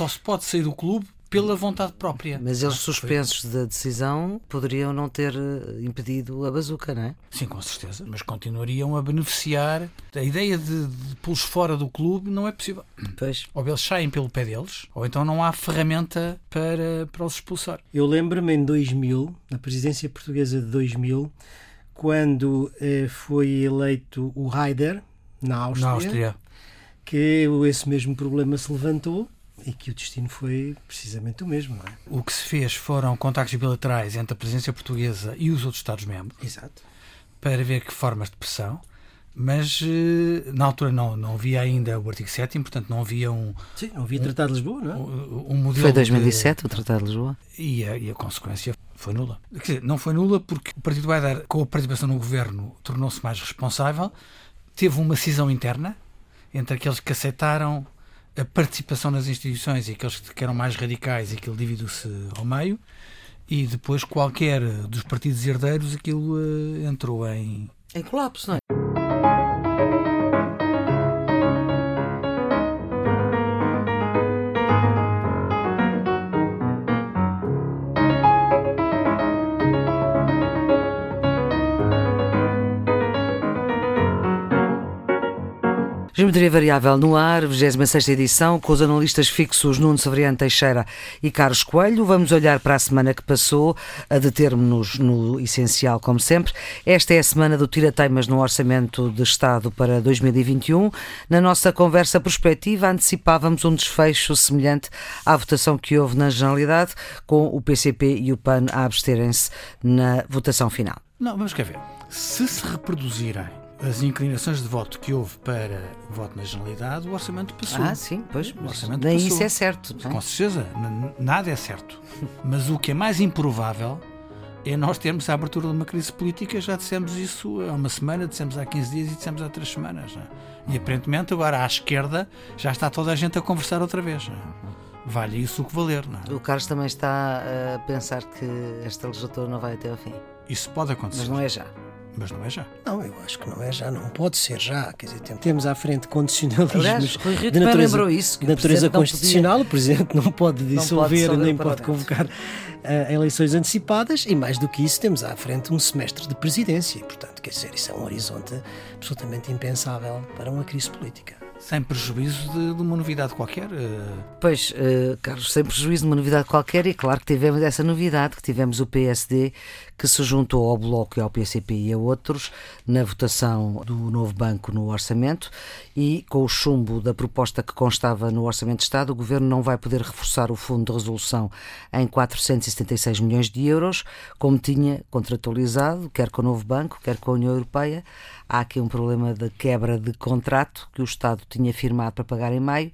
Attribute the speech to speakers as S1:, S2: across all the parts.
S1: só se pode sair do clube pela vontade própria.
S2: Mas eles suspensos da decisão poderiam não ter eh, impedido a bazuca, não é?
S1: Sim, com certeza, mas continuariam a beneficiar. A ideia de, de pô-los fora do clube não é possível.
S2: Pois.
S1: Ou eles saem pelo pé deles, ou então não há ferramenta para, para os expulsar.
S3: Eu lembro-me em 2000, na presidência portuguesa de 2000, quando eh, foi eleito o Haider na Áustria,
S1: Na Áustria.
S3: que esse mesmo problema se levantou e que o destino foi precisamente o mesmo, não é?
S1: O que se fez foram contactos bilaterais entre a presidência portuguesa e os outros Estados-membros
S3: Exato.
S1: para ver que formas de pressão, mas eh, na altura não, não havia ainda o artigo 7 portanto não havia um,
S3: Sim, não havia Tratado de Lisboa, não é?
S1: um, um modelo.
S2: Foi
S1: de-
S2: 2007 o Tratado de Lisboa?
S1: e, a, e a consequência foi nula. Quer dizer, não foi nula porque o Partido Baider, com a participação no governo, tornou-se mais responsável, teve uma cisão interna entre aqueles que aceitaram a participação nas instituições e aqueles que eram mais radicais, aquilo dividiu-se ao meio, e depois qualquer dos partidos herdeiros, aquilo eh, entrou em.
S2: Em colapso, não é? Geometria Variável no ar, 26 edição, com os analistas fixos Nuno Severiano Teixeira e Carlos Coelho. Vamos olhar para a semana que passou, a deter-nos no essencial, como sempre. Esta é a semana do Tira-Teimas no Orçamento de Estado para 2021. Na nossa conversa prospectiva, antecipávamos um desfecho semelhante à votação que houve na Generalidade, com o PCP e o PAN a absterem-se na votação final.
S1: Não, vamos cá ver. Se se reproduzirem as inclinações de voto que houve para o voto na Generalidade, o orçamento passou.
S2: Ah, sim, pois.
S1: O orçamento
S2: Nem
S1: passou.
S2: isso é certo. não é?
S1: Com certeza, nada é certo. Mas o que é mais improvável é nós termos a abertura de uma crise política. Já dissemos isso há uma semana, dissemos há 15 dias e dissemos há 3 semanas. é? E aparentemente agora à esquerda já está toda a gente a conversar outra vez. é? Vale isso o que valer. É?
S2: O Carlos também está a pensar que esta legislatura não vai até ao fim.
S1: Isso pode acontecer.
S2: Mas não é já.
S1: Mas não é já.
S3: Não, eu acho que não é já, não pode ser já. Quer dizer, tem- temos à frente condicionalismos
S2: Aliás, Rui
S3: de natureza,
S2: lembrou isso, que
S3: de natureza
S2: não
S3: constitucional. O Presidente não pode dissolver
S2: dissolver
S3: nem
S2: o
S3: pode convocar eh, eleições antecipadas e, mais do que isso, temos à frente um semestre de presidência. E, portanto, quer dizer, isso é um horizonte absolutamente impensável para uma crise política.
S1: Sem prejuízo de, de uma novidade qualquer. eh,
S2: Pois, eh, Carlos, sem prejuízo de uma novidade qualquer, e claro que tivemos essa novidade, que tivemos o PSD que se juntou ao Bloco e ao PCP e a outros na votação do novo banco no orçamento e com o chumbo da proposta que constava no Orçamento de Estado, o Governo não vai poder reforçar o fundo de resolução em 476 milhões de euros, como tinha contratualizado, quer com o novo banco, quer com a União Europeia. Há aqui um problema de quebra de contrato que o Estado tinha firmado para pagar em maio.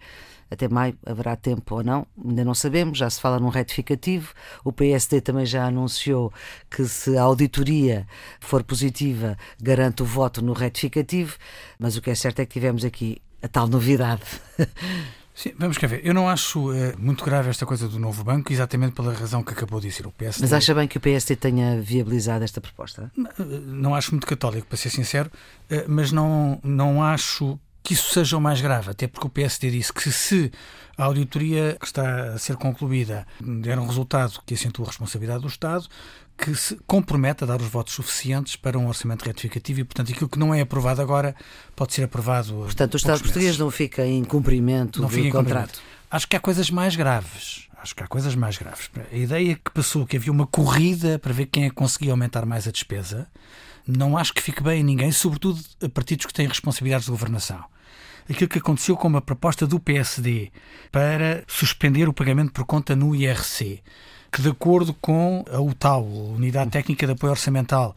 S2: Até maio haverá tempo ou não, ainda não sabemos, já se fala num retificativo. O PSD também já anunciou que se a auditoria for positiva, garante o voto no retificativo, mas o que é certo é que tivemos aqui a tal novidade.
S1: Sim, vamos cá ver. Eu não acho eh, muito grave esta coisa do novo banco, exatamente pela razão que acabou de dizer o PSD.
S2: Mas acha bem que o PSD tenha viabilizado esta proposta?
S1: não acho muito católico, para ser sincero, eh, mas não, não acho que isso seja o mais grave, até porque o PSD disse que se a auditoria que está a ser concluída der um resultado que acentua a responsabilidade do Estado, que se compromete a dar os votos suficientes para um orçamento retificativo e, portanto, aquilo que não é aprovado agora pode ser aprovado.
S2: Portanto, o Estado português não fica em cumprimento
S1: não
S2: do
S1: fica em
S2: contrato.
S1: cumprimento. Acho que há coisas mais graves. Acho que há coisas mais graves. A ideia que passou que havia uma corrida para ver quem é que conseguia aumentar mais a despesa, não acho que fique bem a ninguém, sobretudo a partidos que têm responsabilidades de governação. Aquilo que aconteceu com uma proposta do PSD para suspender o pagamento por conta no IRC, que de acordo com a UTAU, Unidade Técnica de Apoio Orçamental,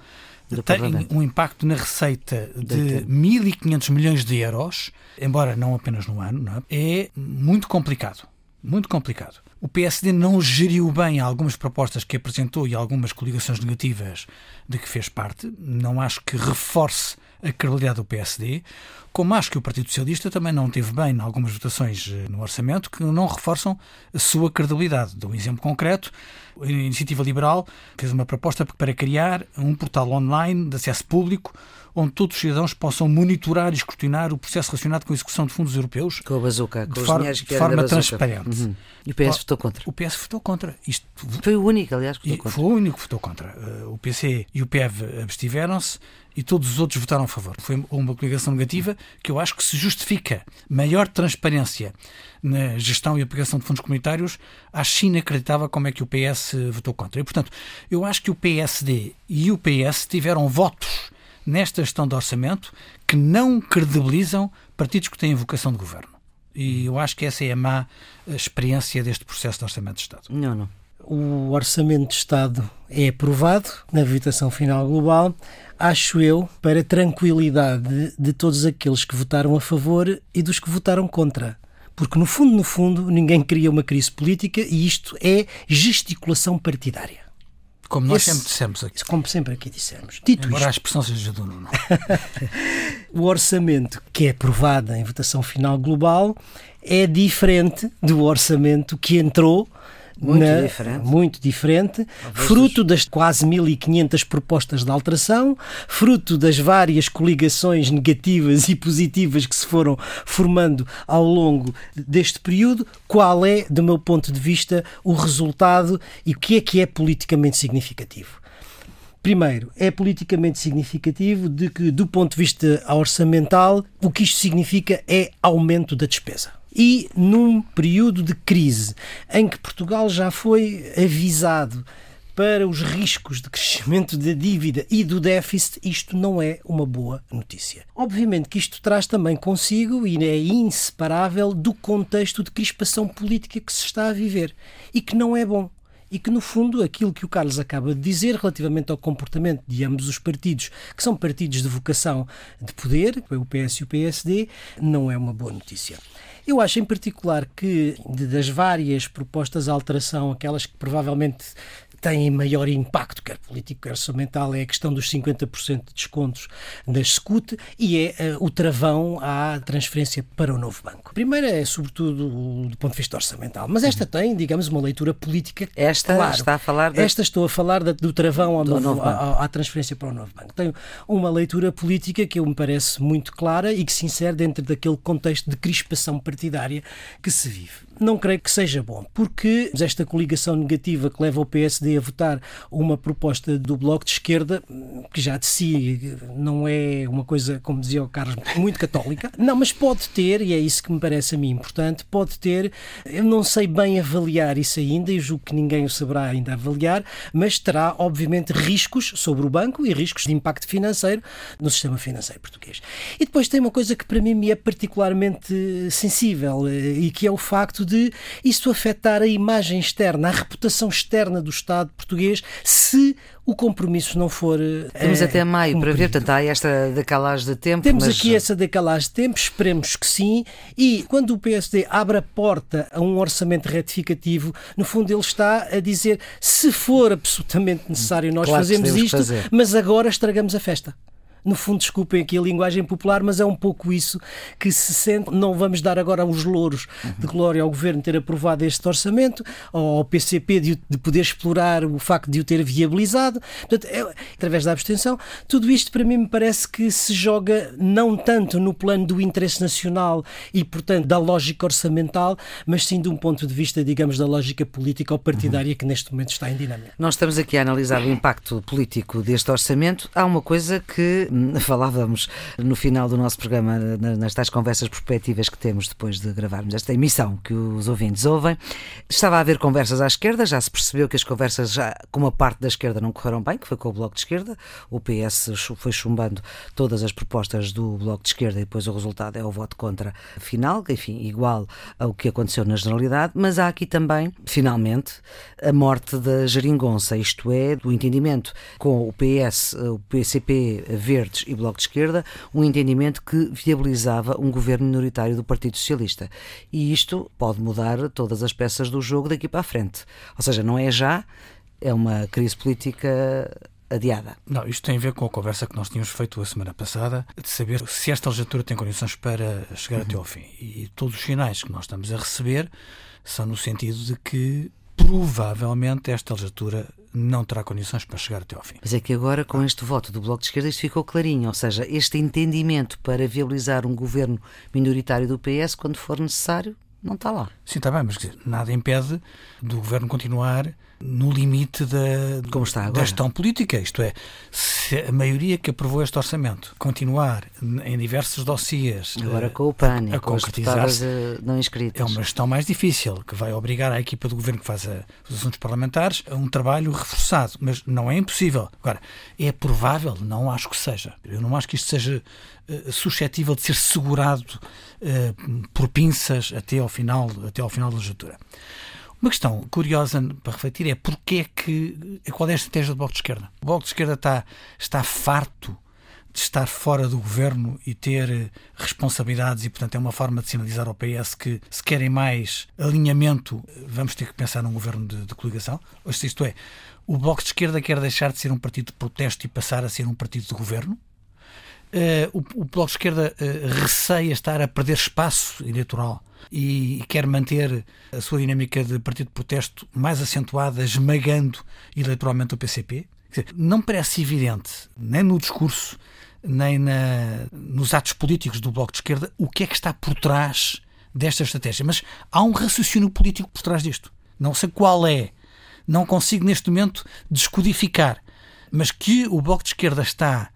S1: tem um impacto na receita de
S2: Deita.
S1: 1.500 milhões de euros, embora não apenas no ano, não é? é muito complicado. Muito complicado. O PSD não geriu bem algumas propostas que apresentou e algumas coligações negativas de que fez parte. Não acho que reforce a credibilidade do PSD, como acho que o Partido Socialista também não teve bem em algumas votações eh, no orçamento que não reforçam a sua credibilidade. Dou um exemplo concreto. A Iniciativa Liberal fez uma proposta para criar um portal online de acesso público onde todos os cidadãos possam monitorar e escrutinar o processo relacionado com a execução de fundos europeus
S2: com a bazuca, com
S1: de,
S2: os
S1: for
S2: dinheiros que
S1: de forma transparente.
S2: Uhum. E o PS votou contra.
S1: O PS votou contra. Isto
S2: Foi o único, aliás, que votou contra.
S1: foi o único que votou contra. Uh, O PC e o PEV abstiveram-se e todos os outros votaram a favor. Foi uma coligação negativa que eu acho que se justifica. Maior transparência na gestão e aplicação de fundos comunitários, acho inacreditável como é que o PS votou contra. E, portanto, eu acho que o PSD e o PS tiveram votos nesta gestão de orçamento que não credibilizam partidos que têm vocação de governo. E eu acho que essa é a má experiência deste processo de orçamento de Estado.
S2: Não, não.
S3: O orçamento de Estado é aprovado na votação final global, acho eu, para tranquilidade de, de todos aqueles que votaram a favor e dos que votaram contra. Porque, no fundo, no fundo, ninguém queria uma crise política e isto é gesticulação partidária.
S1: Como nós
S3: Esse-
S1: sempre dissemos aqui.
S3: Como sempre aqui dissemos. Dito
S1: Embora a
S3: isto,
S1: expressão seja do Nuno.
S3: o orçamento que é aprovado em votação final global é diferente do orçamento que entrou
S2: Muito
S3: na-
S2: diferente.
S3: muito diferente, fruto das quase 1500 propostas de alteração, fruto das várias coligações negativas e positivas que se foram formando ao longo deste período, qual é, do meu ponto de vista, o resultado e o que é que é politicamente significativo? Primeiro, é politicamente significativo de que, do ponto de vista orçamental, o que isto significa é aumento da despesa. E num período de crise em que Portugal já foi avisado para os riscos de crescimento da dívida e do déficit, isto não é uma boa notícia. Obviamente que isto traz também consigo, e é inseparável, do contexto de crispação política que se está a viver e que não é bom e que, no fundo, aquilo que o Carlos acaba de dizer relativamente ao comportamento de ambos os partidos, que são partidos de vocação de poder, o PS e o PSD, não é uma boa notícia. Eu acho em particular que, de- das várias propostas de alteração, aquelas que provavelmente têm maior impacto, quer político, quer orçamental, é a questão dos 50% de descontos das SCUT e é eh, o travão à transferência para o novo banco. Primeiro é, sobretudo, do ponto de vista orçamental, mas esta tem, digamos, uma leitura política
S2: Esta
S3: claro.
S2: está a falar da-
S3: Esta estou a falar da- do travão ao
S2: Do
S3: novo-
S2: novo
S3: à, à transferência para o novo banco. Tem uma leitura política que eu me parece muito clara e que se insere dentro daquele contexto de crispação partidária que se vive. Não creio que seja bom, porque esta coligação negativa que leva o PSD a votar uma proposta do Bloco de Esquerda, que já de si não é uma coisa, como dizia o Carlos, muito católica, não, mas pode ter, e é isso que me parece a mim importante, pode ter, eu não sei bem avaliar isso ainda, e julgo que ninguém o saberá ainda avaliar, mas terá, obviamente, riscos sobre o banco e riscos de impacto financeiro no sistema financeiro português. E depois tem uma coisa que para mim me é particularmente sensível, eh, e que é o facto de isto afetar a imagem externa, a reputação externa do Estado português, se o compromisso não for. eh,
S2: Temos até maio para ver,
S3: cumprido.
S2: portanto, há esta decalagem de tempo.
S3: Temos
S2: mas-
S3: aqui essa decalagem de tempo, esperemos que sim. E quando o PSD abre a porta a um orçamento retificativo, no fundo ele está a dizer se for absolutamente necessário, nós
S2: Claro
S3: fazemos isto,
S2: fazer.
S3: mas agora estragamos a festa. No fundo, desculpem aqui a linguagem popular, mas é um pouco isso que se sente. Não vamos dar agora os louros de glória ao governo ter aprovado este orçamento, ao PCP de, de poder explorar o facto de o ter viabilizado, Portanto, é- através da abstenção. Tudo isto, para mim, me parece que se joga não tanto no plano do interesse nacional e, portanto, da lógica orçamental, mas sim de um ponto de vista, digamos, da lógica política ou partidária que neste momento está em dinâmica.
S2: Nós estamos aqui a analisar o impacto político deste orçamento. Há uma coisa que falávamos no final do nosso programa, na- nas tais conversas prospectivas que temos depois de gravarmos esta emissão que os ouvintes ouvem. Estava a haver conversas à esquerda, já se percebeu que as conversas já com uma parte da esquerda não correram bem, que foi com o Bloco de Esquerda. O PS foi chumbando todas as propostas do Bloco de Esquerda e depois o resultado é o voto contra final, enfim, igual ao que aconteceu na generalidade. Mas há aqui também, finalmente, a morte da geringonça, isto é, do entendimento com o PS, o PCP, Verdes Verdes e Bloco de Esquerda um entendimento que viabilizava um governo minoritário do Partido Socialista. E isto pode mudar todas as peças do jogo daqui para a frente. Ou seja, não é já, é uma crise política adiada.
S1: Não, isto tem a ver com a conversa que nós tínhamos feito a semana passada, de saber se esta legislatura tem condições para chegar uhum. até ao fim. E todos os sinais que nós estamos a receber são no sentido de que provavelmente esta legislatura não terá condições para chegar até ao fim.
S2: Mas é que agora, com este voto do Bloco de Esquerda, isto ficou clarinho, ou seja, este entendimento para viabilizar um governo minoritário do PS, quando for necessário, não está lá.
S1: Sim, está bem, mas nada impede do governo continuar no limite da,
S2: Como está agora.
S1: da gestão política. Isto é, se a maioria que aprovou este orçamento continuar em diversos dossiês
S2: agora eh, com o PAN, a, concretizar-se, eh, não inscritos.
S1: É uma gestão mais difícil, que vai obrigar a equipa do governo que faz a, os assuntos parlamentares a um trabalho reforçado. Mas não é impossível. Agora, é provável? Não acho que seja. Eu não acho que isto seja uh, suscetível de ser segurado uh, por pinças até ao final, até ao final da legislatura. Uma questão curiosa para refletir é porque é que, qual é a estratégia do Bloco de Esquerda? O Bloco de Esquerda está, está farto de estar fora do governo e ter eh, responsabilidades e, portanto, é uma forma de sinalizar ao PS que, se querem mais alinhamento, vamos ter que pensar num governo de, de coligação. Ou seja, isto é, o Bloco de Esquerda quer deixar de ser um partido de protesto e passar a ser um partido de governo. Uh, o, o Bloco de Esquerda uh, receia estar a perder espaço eleitoral e quer manter a sua dinâmica de partido de protesto mais acentuada, esmagando eleitoralmente o PCP. Dizer, não parece evidente, nem no discurso, nem na, nos atos políticos do Bloco de Esquerda, o que é que está por trás desta estratégia. Mas há um raciocínio político por trás disto. Não sei qual é. Não consigo neste momento descodificar. Mas que o Bloco de Esquerda está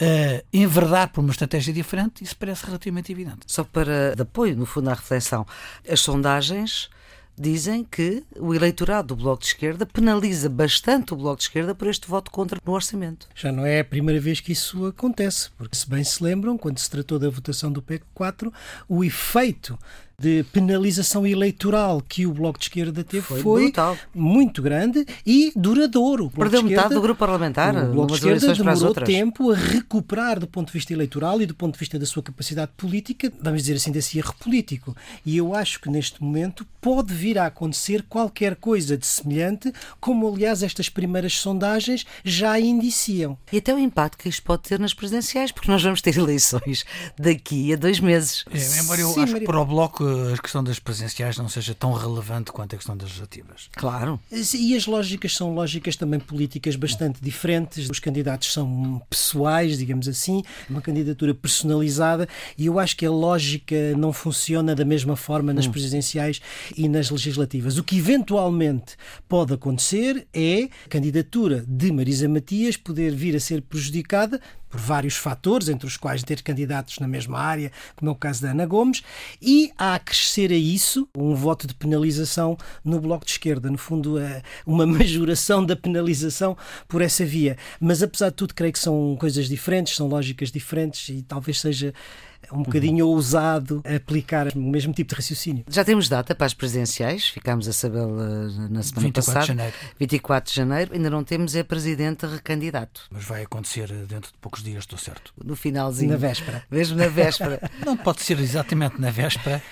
S1: uh, enverdar por uma estratégia diferente, isso parece relativamente evidente.
S2: Só para de apoio, no fundo, à reflexão, as sondagens dizem que o eleitorado do Bloco de Esquerda penaliza bastante o Bloco de Esquerda por este voto contra no orçamento.
S3: Já não é a primeira vez que isso acontece, porque se bem se lembram, quando se tratou da votação do PEC 4, o efeito de penalização eleitoral que o Bloco de Esquerda teve foi, foi muito grande e duradouro.
S2: Perdeu metade do grupo parlamentar.
S3: O Bloco de Esquerda demorou tempo a recuperar do ponto de vista eleitoral e do ponto de vista da sua capacidade política, vamos dizer assim, desse erro político. E eu acho que neste momento pode vir a acontecer qualquer coisa de semelhante, como aliás estas primeiras sondagens já indiciam.
S2: E até o impacto que isto pode ter nas presidenciais, porque nós vamos ter eleições daqui a dois meses.
S1: É, embora eu Sim, acho que para o Bloco a questão das presenciais não seja tão relevante quanto a questão das legislativas.
S2: Claro.
S3: E as lógicas são lógicas também políticas bastante diferentes. Os candidatos são pessoais, digamos assim, uma candidatura personalizada e eu acho que a lógica não funciona da mesma forma nas hum. presidenciais e nas legislativas. O que eventualmente pode acontecer é a candidatura de Marisa Matias poder vir a ser prejudicada por vários fatores, entre os quais ter candidatos na mesma área, como é o caso da Ana Gomes, e a acrescer a isso um voto de penalização no Bloco de Esquerda, no fundo, é uma majoração da penalização por essa via. Mas apesar de tudo, creio que são coisas diferentes, são lógicas diferentes e talvez seja um bocadinho uhum. ousado aplicar o mesmo tipo de raciocínio.
S2: Já temos data para as presidenciais, ficámos a saber na semana 24 passada. De
S1: janeiro.
S2: 24 de janeiro. Ainda não temos é presidente recandidato.
S1: Mas vai acontecer dentro de poucos dias, estou certo.
S2: No finalzinho.
S3: Na véspera.
S2: Mesmo na véspera.
S1: não pode ser exatamente na véspera,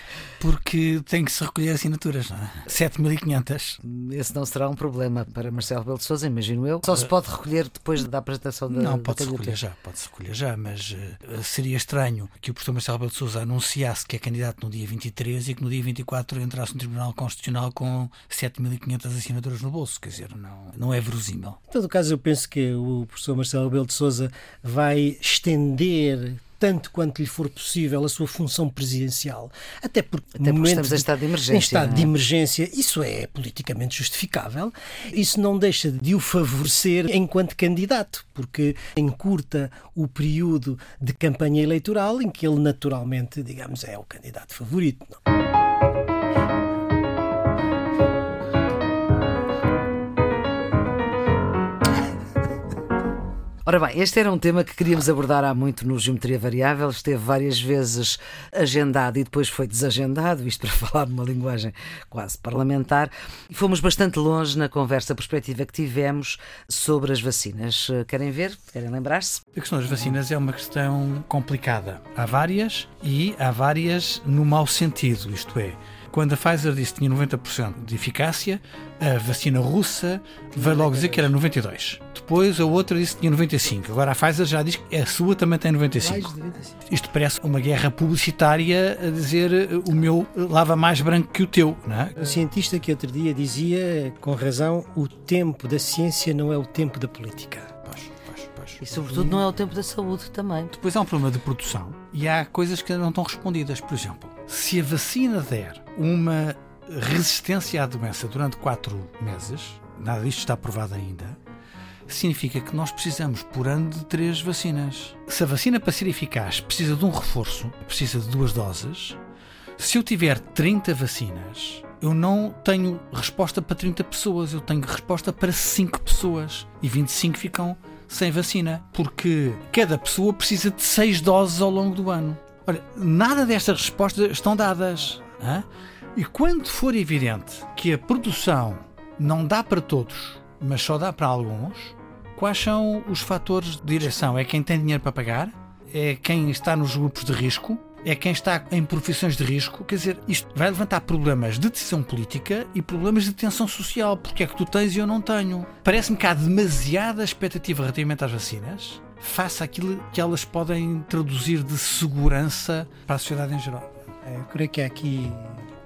S1: porque tem que se recolher assinaturas, não é? 7.500.
S2: Esse não será um problema para Marcelo Rebelo de Sousa, imagino eu. Só se pode recolher depois da apresentação da
S1: Não, pode-se recolher já, pode-se recolher já, mas uh, seria estranho que o professor Marcelo Rebelo de Sousa anunciasse que é candidato no dia 23 e que no dia 24 entrasse no Tribunal Constitucional com 7.500 assinaturas no bolso, quer dizer, não, não é verosímil.
S3: Em todo caso, eu penso que o professor Marcelo Rebelo de Sousa vai estender tanto quanto lhe for possível a sua função presidencial. Até porque,
S2: Até porque estamos em estado de emergência. Em
S3: estado é? de emergência, isso é politicamente justificável. Isso não deixa de o favorecer enquanto candidato, porque encurta o período de campanha eleitoral em que ele naturalmente, digamos, é o candidato favorito. Não?
S2: Ora bem, este era um tema que queríamos abordar há muito no Geometria Variável, esteve várias vezes agendado e depois foi desagendado, isto para falar numa linguagem quase parlamentar, e fomos bastante longe na conversa perspectiva que tivemos sobre as vacinas. Querem ver? Querem lembrar-se?
S1: A questão das vacinas é uma questão complicada. Há várias e há várias no mau sentido, isto é, quando a Pfizer disse que tinha 90% de eficácia, a vacina russa veio logo dizer que era 92%. Depois a outra disse que tinha 95%. Agora a Pfizer já diz que a sua também tem 95%. Isto parece uma guerra publicitária a dizer o meu lava mais branco que o teu. Não é?
S3: O cientista que outro dia dizia, com razão, o tempo da ciência não é o tempo da política.
S2: E sobretudo não é o tempo da saúde também.
S1: Depois há um problema de produção e há coisas que não estão respondidas. Por exemplo, se a vacina der uma resistência à doença durante quatro meses, nada disto está provado ainda, significa que nós precisamos por ano de três vacinas. Se a vacina para ser eficaz precisa de um reforço, precisa de duas doses, se eu tiver 30 vacinas, eu não tenho resposta para 30 pessoas, eu tenho resposta para 5 pessoas e 25 ficam sem vacina, porque cada pessoa precisa de 6 doses ao longo do ano. Olha, nada destas respostas estão dadas. Hein? E quando for evidente que a produção não dá para todos, mas só dá para alguns, quais são os fatores de direção? É quem tem dinheiro para pagar? É quem está nos grupos de risco? É quem está em profissões de risco? Quer dizer, isto vai levantar problemas de decisão política e problemas de tensão social. Porque é que tu tens e eu não tenho? Parece-me que há demasiada expectativa relativamente às vacinas face àquilo que elas podem traduzir de segurança para a sociedade em geral.
S3: É, eu creio que há aqui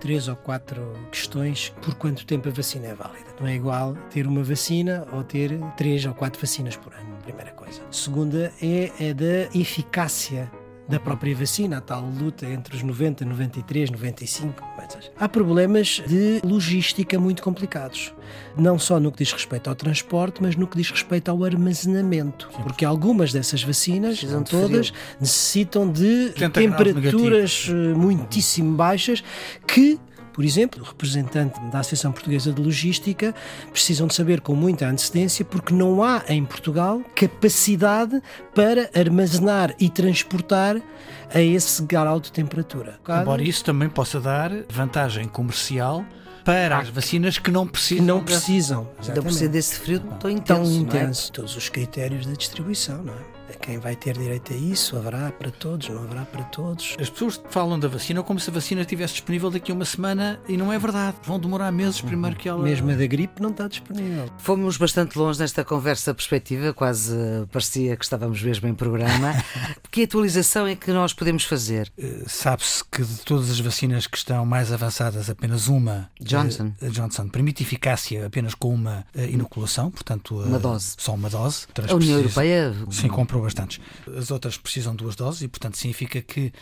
S3: três ou quatro questões por quanto tempo a vacina é válida. Não é igual ter uma vacina ou ter três ou quatro vacinas por ano, primeira coisa. Segunda é a da eficácia da própria vacina, a tal luta entre os 90, 93, 95. Há problemas de logística muito complicados, não só no que diz respeito ao transporte, mas no que diz respeito ao armazenamento, porque algumas dessas vacinas, não todas, necessitam de temperaturas eh, muitíssimo baixas que por exemplo, o representante da Associação Portuguesa de Logística precisam de saber com muita antecedência porque não há em Portugal capacidade para armazenar e transportar a esse grau de temperatura.
S1: Embora isso também possa dar vantagem comercial para as vacinas que não precisam. Que
S3: não precisam.
S2: Ainda por ser desse frio tão intenso. Tão intenso.
S3: É? Todos os critérios de distribuição, não é? Quem vai ter direito a isso, haverá para todos, não haverá para todos.
S1: As pessoas falam da vacina como se a vacina estivesse disponível daqui a uma semana e não é verdade. Vão demorar meses primeiro que ela.
S3: Mesmo a da gripe não está disponível.
S2: Fomos bastante longe nesta conversa perspectiva, quase parecia que estávamos mesmo em programa. que atualização é que nós podemos fazer?
S1: Uh, Sabe-se que de todas as vacinas que estão mais avançadas, apenas uma,
S2: Johnson,
S1: uh, Johnson permite eficácia apenas com uma uh, inoculação, portanto,
S2: uma dose.
S1: Só uma dose.
S2: A União Europeia.
S1: Sim, comprou bastantes. As outras precisam de duas doses e, portanto, significa que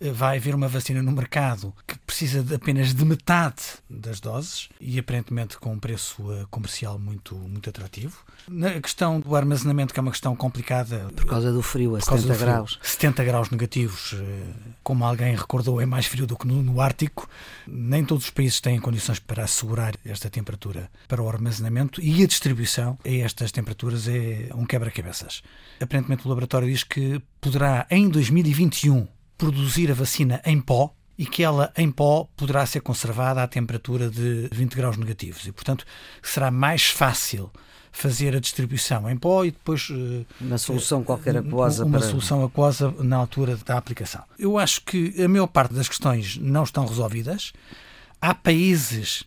S1: vai haver uma vacina no mercado que precisa de apenas de metade das doses e aparentemente com um preço eh, comercial muito, muito atrativo. Na questão do armazenamento, que é uma questão complicada.
S2: Por causa do frio, a 70 frio, graus.
S1: 70 graus negativos, eh, como alguém recordou, é mais frio do que no, no Ártico. Nem todos os países têm condições para assegurar esta temperatura para o armazenamento e a distribuição a estas temperaturas é um quebra-cabeças. Aparentemente o laboratório diz que poderá, em 2021, produzir a vacina em pó e que ela em pó poderá ser conservada à temperatura de 20 graus negativos e, portanto, será mais fácil fazer a distribuição em pó e depois
S2: eh, uma solução qualquer aquosa
S1: uma
S2: para...
S1: solução aquosa na altura da aplicação. Eu acho que a maior parte das questões não estão resolvidas. Há países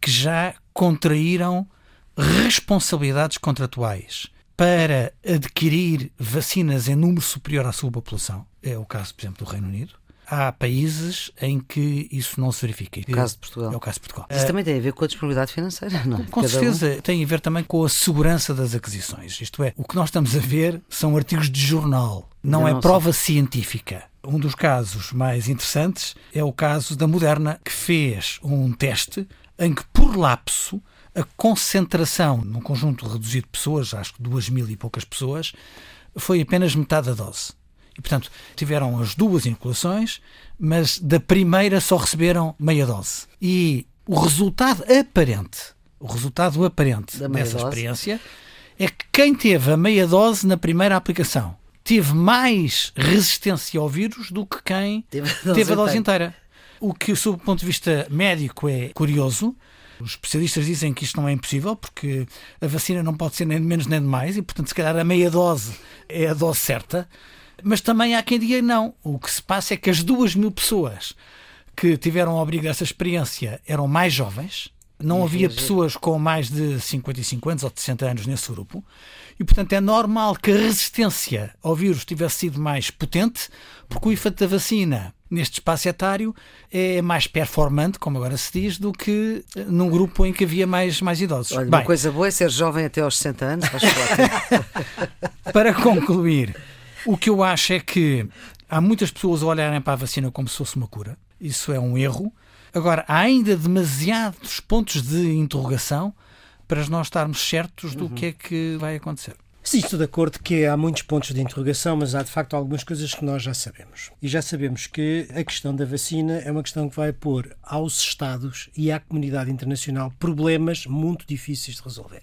S1: que já contraíram responsabilidades contratuais para adquirir vacinas em número superior à sua população. É o caso, por exemplo, do Reino Unido. Há países em que isso não se verifica.
S2: É o caso de Portugal.
S1: É o caso de Portugal.
S2: Isso também tem a ver com a disponibilidade financeira, não é?
S1: Com Cada certeza. Um... Tem a ver também com a segurança das aquisições. Isto é, o que nós estamos a ver são artigos de jornal, não, não é prova sei. científica. Um dos casos mais interessantes é o caso da Moderna, que fez um teste em que, por lapso, a concentração num conjunto reduzido de pessoas, acho que duas mil e poucas pessoas, foi apenas metade da dose. E, portanto, tiveram as duas inoculações, mas da primeira só receberam meia dose. E o resultado aparente, o resultado aparente dessa dose. experiência é que quem teve a meia dose na primeira aplicação teve mais resistência ao vírus do que quem teve a dose, teve a dose inteira. O que, sob o ponto de vista médico, é curioso. Os especialistas dizem que isto não é impossível porque a vacina não pode ser nem de menos nem de mais e, portanto, se calhar a meia dose é a dose certa. Mas também há quem diga não. O que se passa é que as duas mil pessoas que tiveram ao abrigo dessa experiência eram mais jovens, não havia pessoas com mais de 55 anos ou de 60 anos nesse grupo, e portanto é normal que a resistência ao vírus tivesse sido mais potente, porque o efeito da vacina neste espaço etário é mais performante, como agora se diz, do que num grupo em que havia mais, mais idosos.
S2: Olha, Bem, uma coisa boa é ser jovem até aos 60 anos.
S1: para concluir, o que eu acho é que há muitas pessoas a olharem para a vacina como se fosse uma cura. Isso é um erro. Agora, há ainda demasiados pontos de interrogação para nós estarmos certos do uhum. que é que vai acontecer.
S3: Sim, estou de acordo que há muitos pontos de interrogação, mas há de facto algumas coisas que nós já sabemos. E já sabemos que a questão da vacina é uma questão que vai pôr aos Estados e à comunidade internacional problemas muito difíceis de resolver.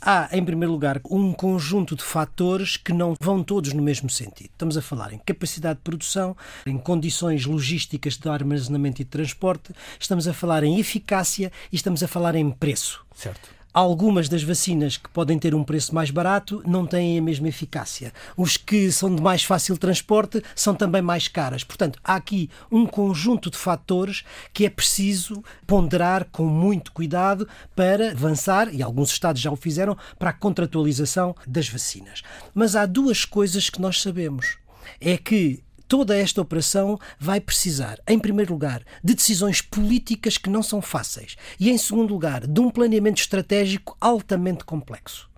S3: Há, em primeiro lugar, um conjunto de fatores que não vão todos no mesmo sentido. Estamos a falar em capacidade de produção, em condições logísticas de armazenamento e de transporte, estamos a falar em eficácia e estamos a falar em preço.
S1: Certo.
S3: Algumas das vacinas que podem ter um preço mais barato não têm a mesma eficácia. Os que são de mais fácil transporte são também mais caras. Portanto, há aqui um conjunto de fatores que é preciso ponderar com muito cuidado para avançar, e alguns Estados já o fizeram, para a contratualização das vacinas. Mas há duas coisas que nós sabemos. É que toda esta operação vai precisar, em primeiro lugar, de decisões políticas que não são fáceis e, em segundo lugar, de um planeamento estratégico altamente complexo.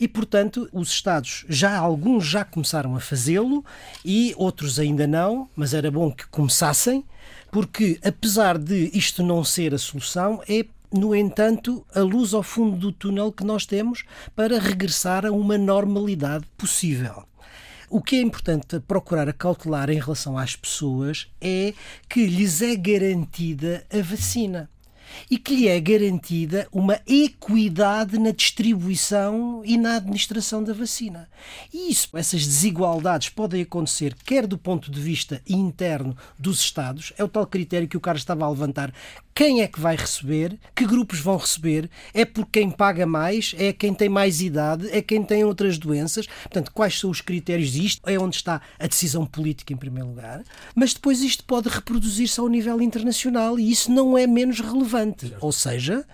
S3: E, portanto, os Estados já, alguns já começaram a fazê-lo e outros ainda não, mas era bom que começassem, porque, apesar de isto não ser a solução, é no entanto, a luz ao fundo do túnel que nós temos para regressar a uma normalidade possível. O que é importante procurar acautelar em relação às pessoas é que lhes é garantida a vacina e que lhe é garantida uma equidade na distribuição e na administração da vacina. E isso, essas desigualdades podem acontecer quer do ponto de vista interno dos Estados, é o tal critério que o Carlos estava a levantar, quem é que vai receber, que grupos vão receber, é por quem paga mais, é quem tem mais idade, é quem tem outras doenças. Portanto, quais são os critérios disto? É onde está a decisão política, em primeiro lugar. Mas depois isto pode reproduzir-se ao nível internacional e isso não é menos relevante importante. Ou seja,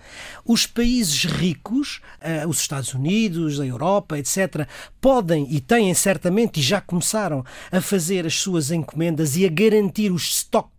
S3: os países ricos, uh, os Estados Unidos, a Europa, etc., podem e têm certamente e já começaram a fazer as suas encomendas e a garantir os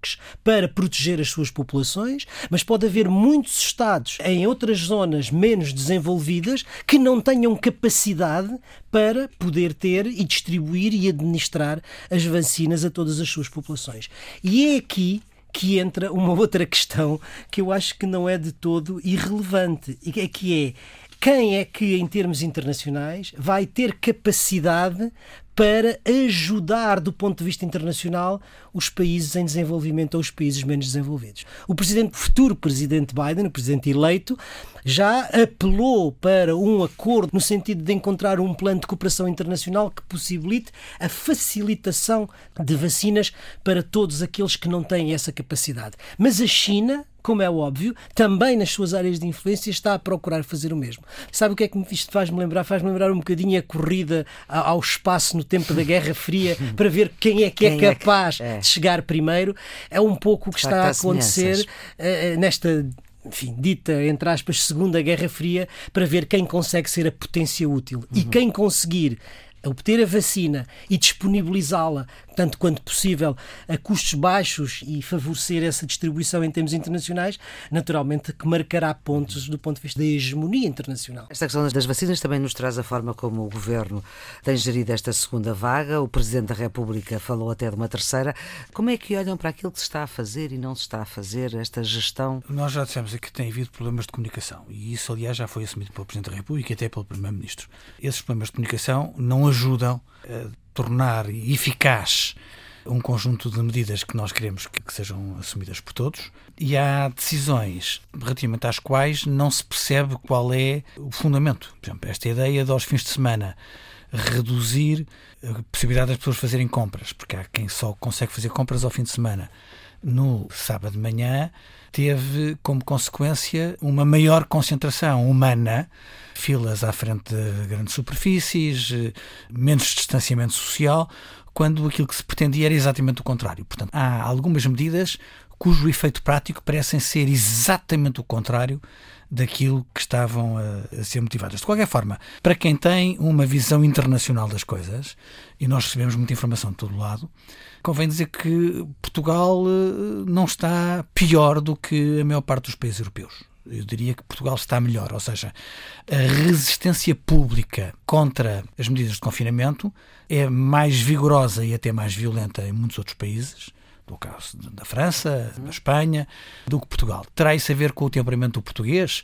S3: estoques para proteger as suas populações, mas pode haver muitos Estados em outras zonas menos desenvolvidas que não tenham capacidade para poder ter e distribuir e administrar as vacinas a todas as suas populações. E é aqui que entra uma outra questão que eu acho que não é de todo irrelevante, e é que é quem é que, em termos internacionais, vai ter capacidade para ajudar, do ponto de vista internacional, os países em desenvolvimento ou os países menos desenvolvidos. O presidente, futuro presidente Biden, o presidente eleito, já apelou para um acordo no sentido de encontrar um plano de cooperação internacional que possibilite a facilitação de vacinas para todos aqueles que não têm essa capacidade. Mas a China, como é óbvio, também nas suas áreas de influência está a procurar fazer o mesmo. Sabe o que é que isto faz-me lembrar? Faz-me lembrar um bocadinho a corrida ao espaço no tempo da Guerra Fria para ver quem é que é quem é capaz é que... de chegar primeiro. É um pouco o que está a acontecer uh, nesta enfim, dita, entre aspas, Segunda Guerra Fria, para ver quem consegue ser a potência útil. Uhum. E quem conseguir obter a vacina e disponibilizá-la tanto quanto possível a custos baixos e favorecer essa distribuição em termos internacionais, naturalmente que marcará pontos do ponto de vista da hegemonia internacional.
S2: Esta questão das vacinas também nos traz a forma como o governo tem gerido esta segunda vaga. O Presidente da República falou até de uma terceira. Como é que olham para aquilo que se está a fazer e não se está a fazer, esta gestão?
S1: Nós já dissemos que tem havido problemas de comunicação e isso, aliás, já foi assumido pelo Presidente da República e até pelo Primeiro-Ministro. Esses problemas de comunicação não ajudam a tornar eficaz um conjunto de medidas que nós queremos que, que sejam assumidas por todos e há decisões relativamente às quais não se percebe qual é o fundamento. Por exemplo, esta ideia de aos fins de semana reduzir a possibilidade das pessoas fazerem compras, porque há quem só consegue fazer compras ao fim de semana. No sábado de manhã, teve como consequência uma maior concentração humana, filas à frente de grandes superfícies, menos distanciamento social, quando aquilo que se pretendia era exatamente o contrário. Portanto, há algumas medidas cujo efeito prático parecem ser exatamente o contrário daquilo que estavam a, a, ser motivadas. De qualquer forma, para quem tem uma visão internacional das coisas, e nós recebemos muita informação de todo lado, convém dizer que Portugal eh, não está pior do que a maior parte dos países europeus. Eu diria que Portugal está melhor, ou seja, a resistência pública contra as medidas de confinamento é mais vigorosa e até mais violenta em muitos outros países do caso da França, da Espanha, do que Portugal. Terá isso a ver com o temperamento do português?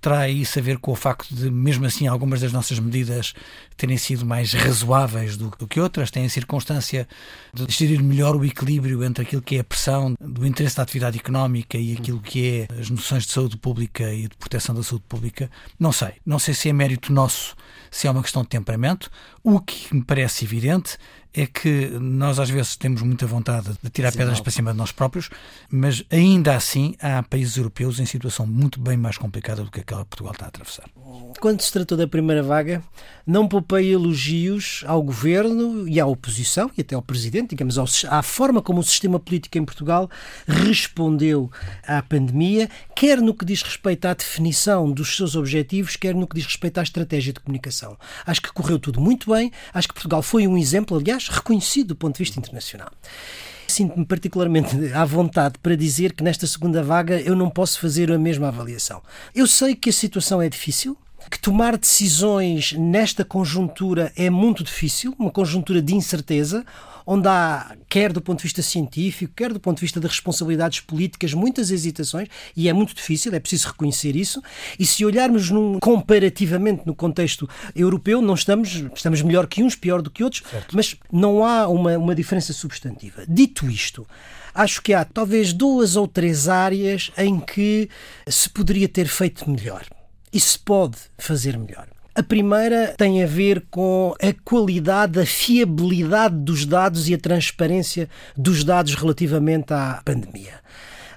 S1: Terá isso a ver com o facto de, mesmo assim, algumas das nossas medidas terem sido mais razoáveis do, do que outras? Tem a circunstância de gerir melhor o equilíbrio entre aquilo que é a pressão do interesse da atividade económica e aquilo que é as noções de saúde pública e de proteção da saúde pública? Não sei. Não sei se é mérito nosso, se é uma questão de temperamento. O que me parece evidente é que nós às vezes temos muita vontade de tirar Sim, pedras não. para cima de nós próprios, mas ainda assim há países europeus em situação muito bem mais complicada do que aquela que Portugal está a atravessar.
S3: Quando se tratou da primeira vaga, não poupei elogios ao governo e à oposição e até ao presidente, digamos, à forma como o sistema político em Portugal respondeu à pandemia, quer no que diz respeito à definição dos seus objetivos, quer no que diz respeito à estratégia de comunicação. Acho que correu tudo muito bem, acho que Portugal foi um exemplo, aliás, reconhecido do ponto de vista internacional. Sinto-me particularmente à vontade para dizer que nesta segunda vaga eu não posso fazer a mesma avaliação. Eu sei que a situação é difícil, que tomar decisões nesta conjuntura é muito difícil, uma conjuntura de incerteza, onde há, quer do ponto de vista científico, quer do ponto de vista de responsabilidades políticas, muitas hesitações, e é muito difícil, é preciso reconhecer isso. E se olharmos num, comparativamente no contexto europeu, não estamos, estamos melhor que uns, pior do que outros, certo. mas não há uma, uma diferença substantiva. Dito isto, acho que há talvez duas ou três áreas em que se poderia ter feito melhor. E se pode fazer melhor. A primeira tem a ver com a qualidade, a fiabilidade dos dados e a transparência dos dados relativamente à pandemia.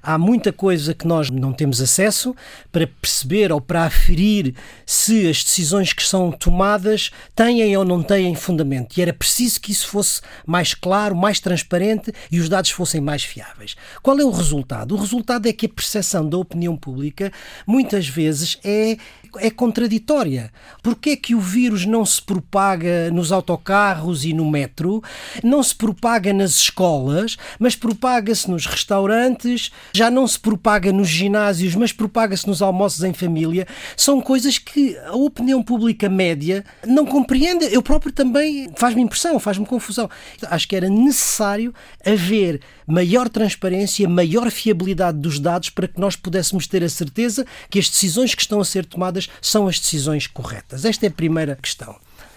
S3: Há muita coisa que nós não temos acesso para perceber ou para aferir se as decisões que são tomadas têm ou não têm fundamento. E era preciso que isso fosse mais claro, mais transparente e os dados fossem mais fiáveis. Qual é o resultado? O resultado é que a percepção da opinião pública muitas vezes é é contraditória. Porquê é que o vírus não se propaga nos autocarros e no metro, não se propaga nas escolas, mas propaga-se nos restaurantes, já não se propaga nos ginásios, mas propaga-se nos almoços em família? São coisas que a opinião pública média não compreende. Eu próprio também faz-me impressão, faz-me confusão. Acho que era necessário haver maior transparência, maior fiabilidade dos dados para que nós pudéssemos ter a certeza que as decisões que estão a ser tomadas são as decisões corretas. Esta é a primeira questão.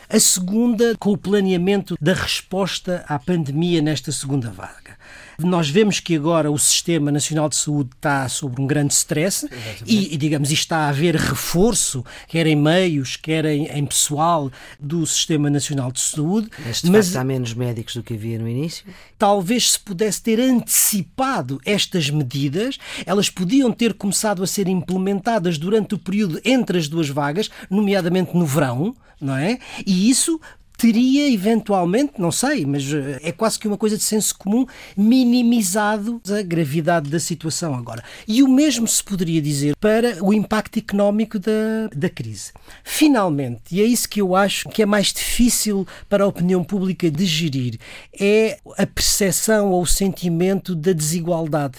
S3: A segunda, com o planeamento da resposta à pandemia nesta segunda vaga. Nós vemos que agora o Sistema Nacional de Saúde está sob um grande stress e, digamos, está a haver reforço, quer em meios, quer em, em pessoal do Sistema Nacional de Saúde.
S2: Mas, de mas há menos médicos do que havia no início?
S3: Talvez se pudesse ter antecipado estas medidas, elas podiam ter começado a ser implementadas durante o período entre as duas vagas, nomeadamente no verão, não é? E isso teria eventualmente, não sei, mas eh, é quase que uma coisa de senso comum, minimizado a gravidade da situação agora. E o mesmo se poderia dizer para o impacto económico da, da crise. Finalmente, e é isso que eu acho que é mais difícil para a opinião pública de gerir, é a percepção ou o sentimento da desigualdade.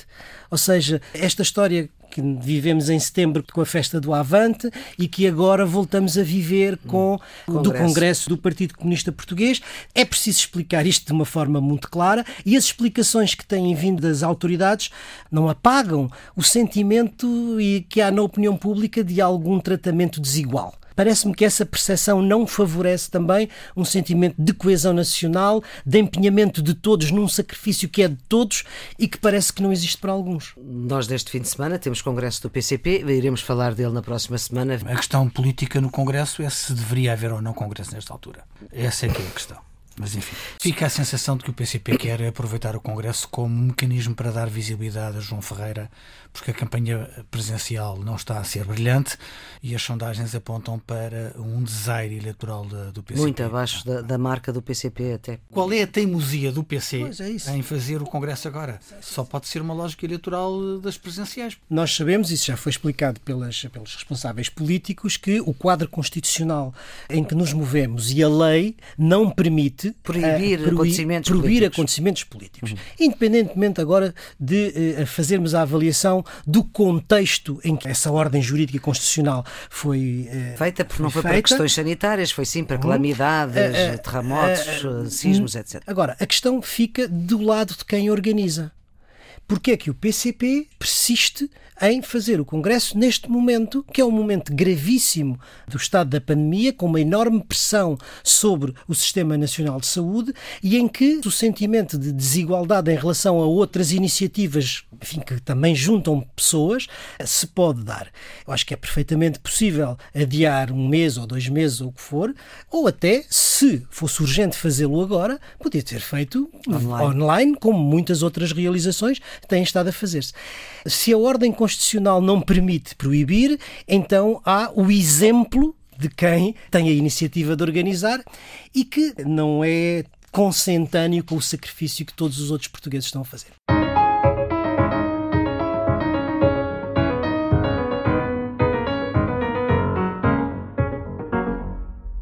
S3: Ou seja, esta história que vivemos em setembro com a festa do Avante e que agora voltamos a viver com hum, do Congresso do Partido Comunista Português. É preciso explicar isto de uma forma muito clara e as explicações que têm vindo das autoridades não apagam o sentimento e que há na opinião pública de algum tratamento desigual. Parece-me que essa percepção não favorece também um sentimento de coesão nacional, de empenhamento de todos num sacrifício que é de todos e que parece que não existe para alguns.
S2: Nós, neste fim de semana, temos congresso do PCP, iremos falar dele na próxima semana.
S1: A questão política no congresso é se deveria haver ou não congresso nesta altura. Essa é que é a questão. Mas enfim, fica a sensação de que o PCP quer aproveitar o Congresso como um mecanismo para dar visibilidade a João Ferreira, porque a campanha presencial não está a ser brilhante e as sondagens apontam para um desaire eleitoral do PCP.
S2: Muito abaixo da, da, marca do PCP até.
S1: Qual é a teimosia do PC
S3: é
S1: em fazer o Congresso agora? Só pode ser uma lógica eleitoral das presenciais.
S3: Nós sabemos, isso já foi explicado pelas, pelos responsáveis políticos, que o quadro constitucional em que nos movemos e a lei não permite
S2: proibir, uh, acontecimentos,
S3: proibir
S2: políticos.
S3: acontecimentos políticos. Uhum. Independentemente agora de uh, fazermos a avaliação do contexto em que essa ordem jurídica e constitucional foi
S2: uh, feita, porque não foi feita. para questões sanitárias, foi sim para uhum. calamidades, terremotos, sismos, etc.
S3: Agora, a questão fica do lado de quem organiza. Porque é que o PCP persiste em fazer o Congresso neste momento, que é um momento gravíssimo do estado da pandemia, com uma enorme pressão sobre o Sistema Nacional de Saúde e em que o sentimento de desigualdade em relação a outras iniciativas, enfim, que também juntam pessoas, se pode dar. Eu acho que é perfeitamente possível adiar um mês ou dois meses ou o que for, ou até, se fosse urgente fazê-lo agora, podia ter feito online. online, como muitas outras realizações têm estado a fazer-se. Se a ordem constitucional não permite proibir, então há o exemplo de quem tem a iniciativa de organizar e que não é consentâneo com o sacrifício que todos os outros portugueses estão a fazer.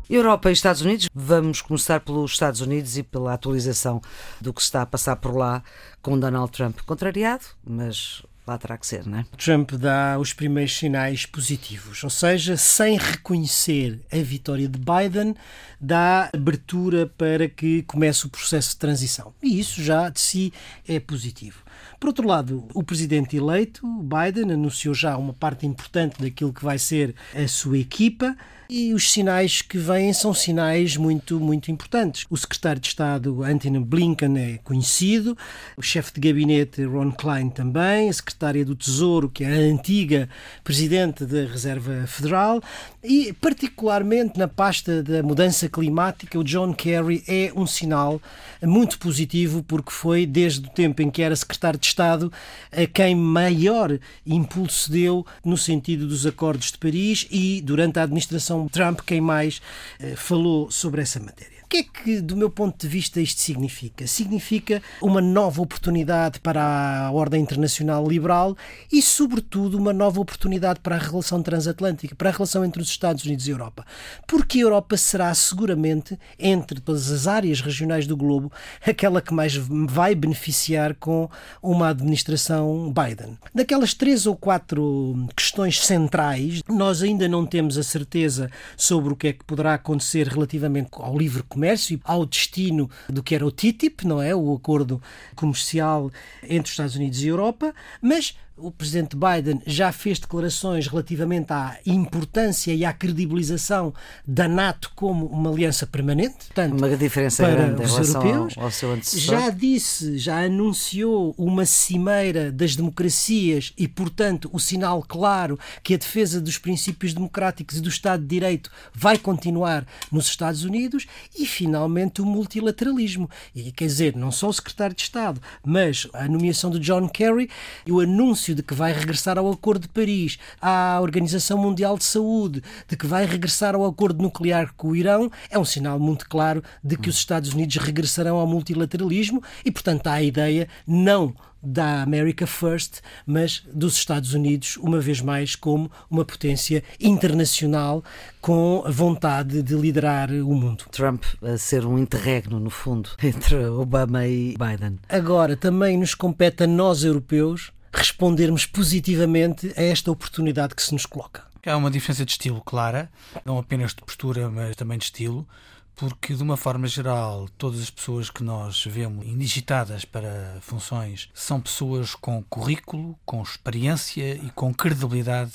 S2: Europa e Estados Unidos. Vamos começar pelos Estados Unidos e pela atualização do que está a passar por lá com Donald Trump contrariado, mas lá terá que ser, não é?
S3: Trump dá os primeiros sinais positivos, ou seja, sem reconhecer a vitória de Biden, dá abertura para que comece o processo de transição. E isso já de si é positivo. Por outro lado, o presidente eleito, Biden, anunciou já uma parte importante daquilo que vai ser a sua equipa e os sinais que vêm são sinais muito, muito importantes. O secretário de Estado Antony Blinken é conhecido, o chefe de gabinete Ron Klein também, a secretária do Tesouro, que é a antiga presidente da Reserva Federal, e particularmente na pasta da mudança climática, o John Kerry é um sinal muito positivo porque foi desde o tempo em que era secretário de Estado a quem maior impulso deu no sentido dos acordos de Paris e durante a administração Trump quem mais eh, falou sobre essa matéria que é que, do meu ponto de vista, isto significa? Significa uma nova oportunidade para a ordem internacional liberal e, sobretudo, uma nova oportunidade para a relação transatlântica, para a relação entre os Estados Unidos e a Europa. Porque a Europa será, seguramente, entre todas as áreas regionais do globo, aquela que mais vai beneficiar com uma administração Biden. Daquelas três ou quatro questões centrais, nós ainda não temos a certeza sobre o que é que poderá acontecer relativamente ao livre comércio comércio ao destino do que era o TTIP, não é? O acordo comercial entre os Estados Unidos e Europa, mas o presidente Biden já fez declarações relativamente à importância e à credibilização da NATO como uma aliança permanente,
S2: portanto, uma diferença
S3: para
S2: grande
S3: os europeus.
S2: Ao, ao
S3: já disse, já anunciou uma cimeira das democracias e, portanto, o sinal claro que a defesa dos princípios democráticos e do Estado de Direito vai continuar nos Estados Unidos e, finalmente, o multilateralismo. E quer dizer, não só o secretário de Estado, mas a nomeação de John Kerry e o anúncio anúncio de que vai regressar ao Acordo de Paris, à Organização Mundial de Saúde, de que vai regressar ao acordo nuclear com o Irão, é um sinal muito claro de que os Estados Unidos regressarão ao multilateralismo e, portanto, há a ideia não da America First, mas dos Estados Unidos, uma vez mais, como uma potência internacional com a vontade de liderar o mundo.
S2: Trump a ser um interregno, no fundo, entre Obama e Biden.
S3: Agora, também nos compete a nós, europeus, respondermos positivamente a esta oportunidade que se nos coloca.
S1: Há uma diferença de estilo clara, não apenas de postura, mas também de estilo, porque, de uma forma geral, todas as pessoas que nós vemos indigitadas para funções são pessoas com currículo, com experiência e com credibilidade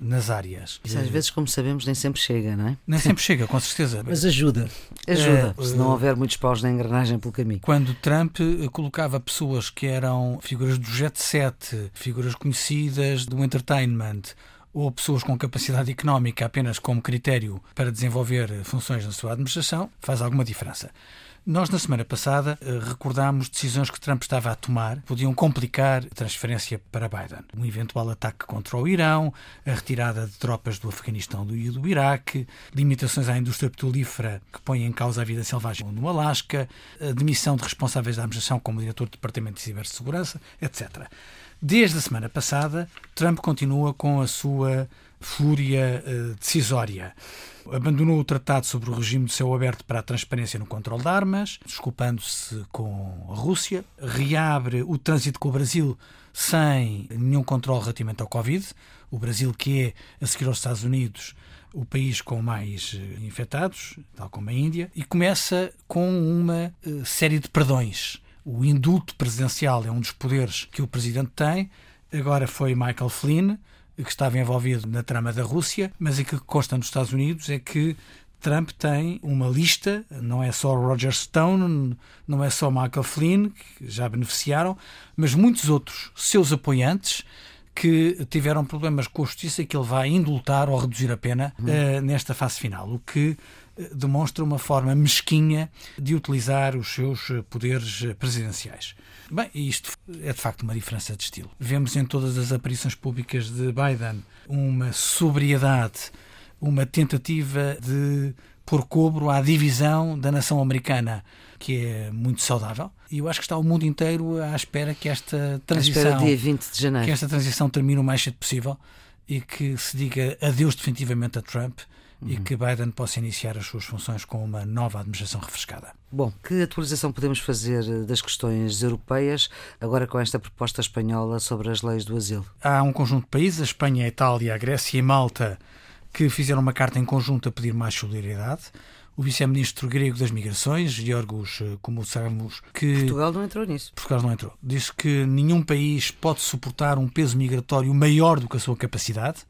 S1: nas áreas.
S2: Isso às vezes, como sabemos, nem sempre chega, não é?
S1: Nem sempre chega, com certeza.
S3: Mas ajuda.
S2: Ajuda,
S1: É,
S2: se não houver muitos paus na engrenagem pelo caminho.
S1: Quando Trump eh, colocava pessoas que eram figuras do jet set, figuras conhecidas do entertainment, ou pessoas com capacidade económica apenas como critério para desenvolver eh, funções na sua administração, faz alguma diferença. Nós, na semana passada, eh, recordámos decisões que Trump estava a tomar podiam complicar a transferência para Biden. Um eventual ataque contra o Irão, a retirada de tropas do Afeganistão e do Iraque, limitações à indústria petrolífera que põem em causa a vida selvagem no Alasca, a demissão de responsáveis da administração como diretor do Departamento de Cibersegurança, etc. Desde a semana passada, Trump continua com a sua fúria uh, decisória. Abandonou o tratado sobre o regime de céu aberto para a transparência no controle de armas, desculpando-se com a Rússia, reabre o trânsito com o Brasil sem nenhum controle relativamente ao Covid. O Brasil, que é, a seguir aos Estados Unidos, o país com mais uh, infectados, tal como a Índia, e começa com uma uh, série de perdões. O indulto presidencial é um dos poderes que o presidente tem. Agora foi Michael Flynn, que estava envolvido na trama da Rússia, mas o que consta nos Estados Unidos é que Trump tem uma lista, não é só Roger Stone, não é só Michael Flynn, que já beneficiaram, mas muitos outros seus apoiantes que tiveram problemas com a justiça e que ele vai indultar ou reduzir a pena uh, nesta fase final, o que demonstra uma forma mesquinha de utilizar os seus poderes presidenciais. Bem, isto é de facto uma diferença de estilo. Vemos em todas as aparições públicas de Biden uma sobriedade, uma tentativa de pôr cobro à divisão da nação americana, que é muito saudável. E eu acho que está o mundo inteiro à espera que esta transição,
S2: dia 20 de janeiro.
S1: que esta transição termine o mais cedo possível e que se diga adeus definitivamente a Trump e que Biden possa iniciar as suas funções com uma nova administração refrescada.
S2: Bom, que atualização podemos fazer das questões europeias agora com esta proposta espanhola sobre as leis do asilo?
S1: Há um conjunto de países, a Espanha, a Itália, a Grécia e Malta, que fizeram uma carta em conjunto a pedir mais solidariedade. O vice-ministro grego das migrações, Georgos Koumoutsamos, que...
S2: Portugal não entrou nisso.
S1: Portugal não entrou. Diz que nenhum país pode suportar um peso migratório maior do que a sua capacidade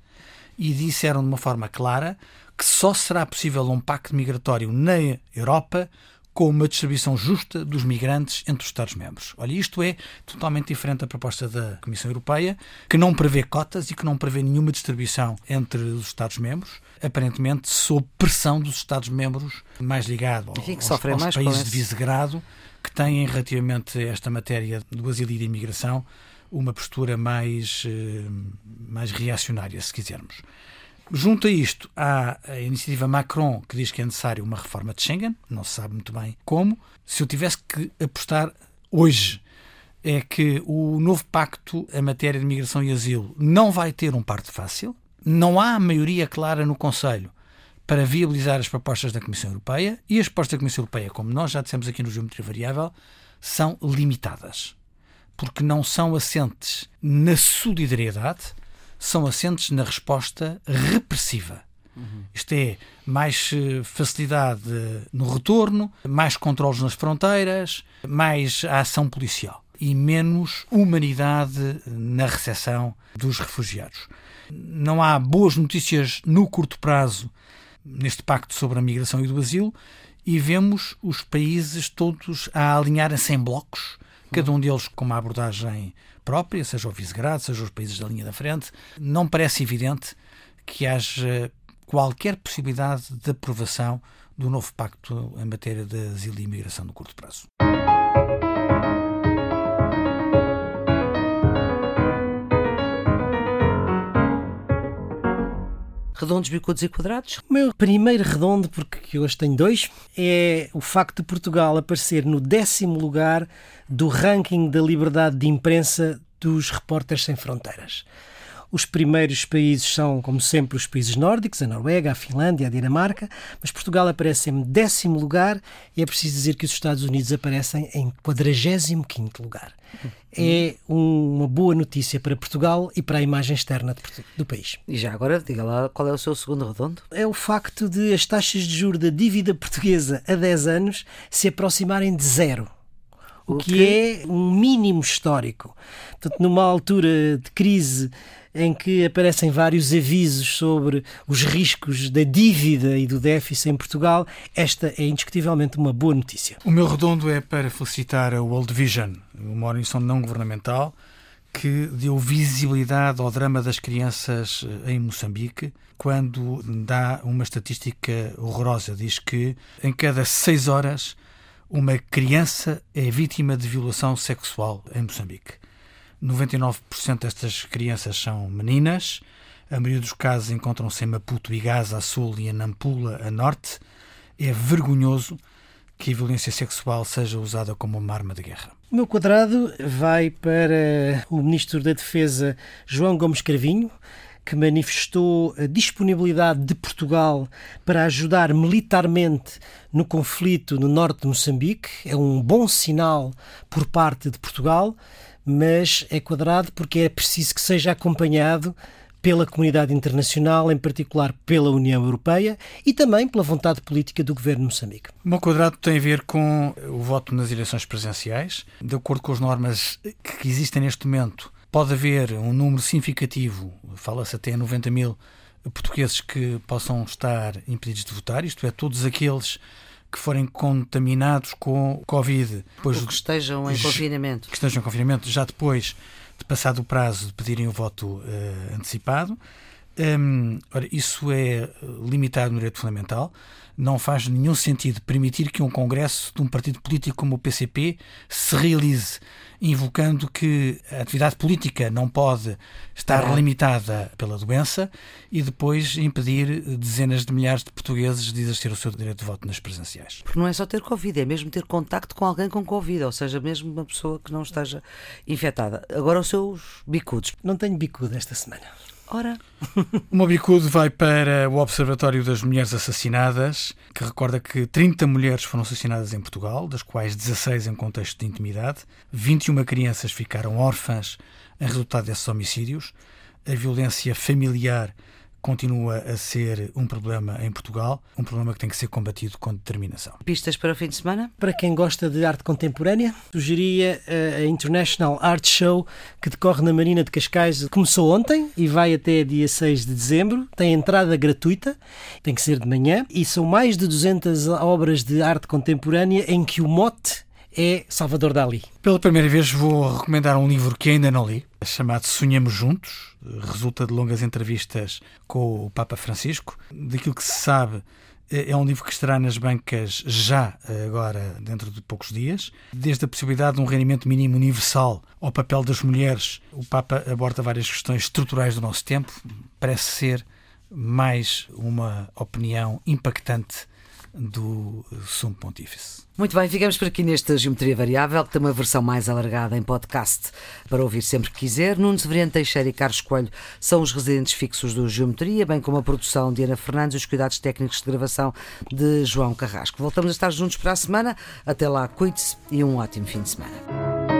S1: e disseram de uma forma clara que só será possível um pacto migratório na Europa com uma distribuição justa dos migrantes entre os Estados-membros. Olha, isto é totalmente diferente da proposta da Comissão Europeia, que não prevê cotas e que não prevê nenhuma distribuição entre os Estados-membros, aparentemente sob pressão dos Estados-membros mais ligados aos, países de Visegrado, que têm relativamente a esta matéria do asilo e da imigração uma postura mais, eh, mais reacionária, se quisermos. Junto a isto, há a iniciativa Macron que diz que é necessário uma reforma de Schengen, não se sabe muito bem como. Se eu tivesse que apostar hoje, é que o novo pacto em matéria de migração e asilo não vai ter um parto fácil, não há maioria clara no Conselho para viabilizar as propostas da Comissão Europeia e as propostas da Comissão Europeia, como nós já dissemos aqui no Geometria Variável, são limitadas, porque não são assentes na solidariedade, são assentes na resposta repressiva. Isto é, mais eh, facilidade no retorno, mais controles nas fronteiras, mais ação policial e menos humanidade na recepção dos refugiados. Não há boas notícias no curto prazo neste pacto sobre a migração e do asilo e vemos os países todos a alinharem-se em blocos, cada um deles com uma abordagem própria, seja o Visegrado, seja os países da linha da frente. Não parece evidente que haja qualquer possibilidade de aprovação do novo pacto em matéria de asilo e imigração no curto prazo.
S2: Redondos, bicudos e quadrados?
S3: O meu primeiro redondo, porque hoje tenho dois, é o facto de Portugal aparecer no décimo lugar do ranking da liberdade de imprensa dos Repórteres Sem Fronteiras. Os primeiros países são, como sempre, os países nórdicos, a Noruega, a Finlândia, a Dinamarca, mas Portugal aparece em décimo lugar e é preciso dizer que os Estados Unidos aparecem em 45º lugar. É um- uma boa notícia para Portugal e para a imagem externa do país.
S2: E já agora, diga lá qual é o seu segundo redondo?
S3: é o facto de as taxas de juros da dívida portuguesa a 10 anos se aproximarem de zero. O que é um mínimo histórico. Portanto, numa altura de crise em que aparecem vários avisos sobre os riscos da dívida e do déficit em Portugal, esta é indiscutivelmente uma boa notícia.
S1: O meu redondo é para felicitar a World Vision, uma organização não governamental que deu visibilidade ao drama das crianças eh, em Moçambique, quando dá uma estatística horrorosa. Diz que em cada seis horas uma criança é vítima de violação sexual em Moçambique. 99% destas crianças são meninas. A maioria dos casos encontram-se em Maputo e Gaza a sul e em Nampula a norte. É vergonhoso que a violência sexual seja usada como uma arma de guerra.
S3: O meu quadrado vai para o Ministro da Defesa João Gomes Cravinho, que manifestou a disponibilidade de Portugal para ajudar militarmente no conflito no norte de Moçambique. É um bom sinal por parte de Portugal mas é quadrado porque é preciso que seja acompanhado pela comunidade internacional, em particular pela União Europeia e também pela vontade política do governo de Moçambique.
S1: O meu quadrado tem a ver com o voto nas eleições presidenciais. De acordo com as normas que existem neste momento, pode haver um número significativo, fala-se até 90 mil portugueses que possam estar impedidos de votar, isto é, todos aqueles que forem contaminados com Covid.
S2: Depois, Ou que estejam em confinamento.
S1: Que estejam em confinamento já depois de passado o prazo de pedirem o voto uh, antecipado. Um, ora, isso é limitado no direito fundamental. Não faz nenhum sentido permitir que um congresso de um partido político como o PCP se realize invocando que a atividade política não pode estar limitada pela doença e depois impedir dezenas de milhares de portugueses de exercer o seu direito de voto nas presenciais.
S2: Porque não é só ter Covid, é mesmo ter contacto com alguém com Covid, ou seja, mesmo uma pessoa que não esteja infectada. Agora os seus bicudos.
S3: Não tenho bicudo esta semana.
S2: Ora.
S1: O meu bicudo vai para o Observatório das Mulheres Assassinadas, que recorda que 30 mulheres foram assassinadas em Portugal, das quais 16 em contexto de intimidade. 21 crianças ficaram órfãs em resultado desses homicídios. A violência familiar continua a ser um problema em Portugal, um problema que tem que ser combatido com determinação.
S2: Pistas para o fim de semana?
S3: Para quem gosta de arte contemporânea, sugeria a International Art Show que decorre na Marina de Cascais. Começou ontem e vai até dia 6 de dezembro. Tem entrada gratuita, tem que ser de manhã e são mais de 200 obras de arte contemporânea em que o mote é Salvador Dali.
S1: Pela primeira vez vou recomendar um livro que ainda não li, chamado Sonhamos Juntos. Resulta de longas entrevistas com o Papa Francisco. Daquilo que se sabe, é um livro que estará nas bancas já agora, dentro de poucos dias. Desde a possibilidade de um rendimento mínimo universal ao papel das mulheres, o Papa aborda várias questões estruturais do nosso tempo. Parece ser mais uma opinião impactante do Sumo Pontífice.
S2: Muito bem, ficamos por aqui nesta Geometria Variável, que tem uma versão mais alargada em podcast para ouvir sempre que quiser. Nuno Severiano Teixeira e Carlos Coelho são os residentes fixos do Geometria, bem como a produção de Ana Fernandes e os cuidados técnicos de gravação de João Carrasco. Voltamos a estar juntos para a semana. Até lá, cuide-se e um ótimo fim de semana.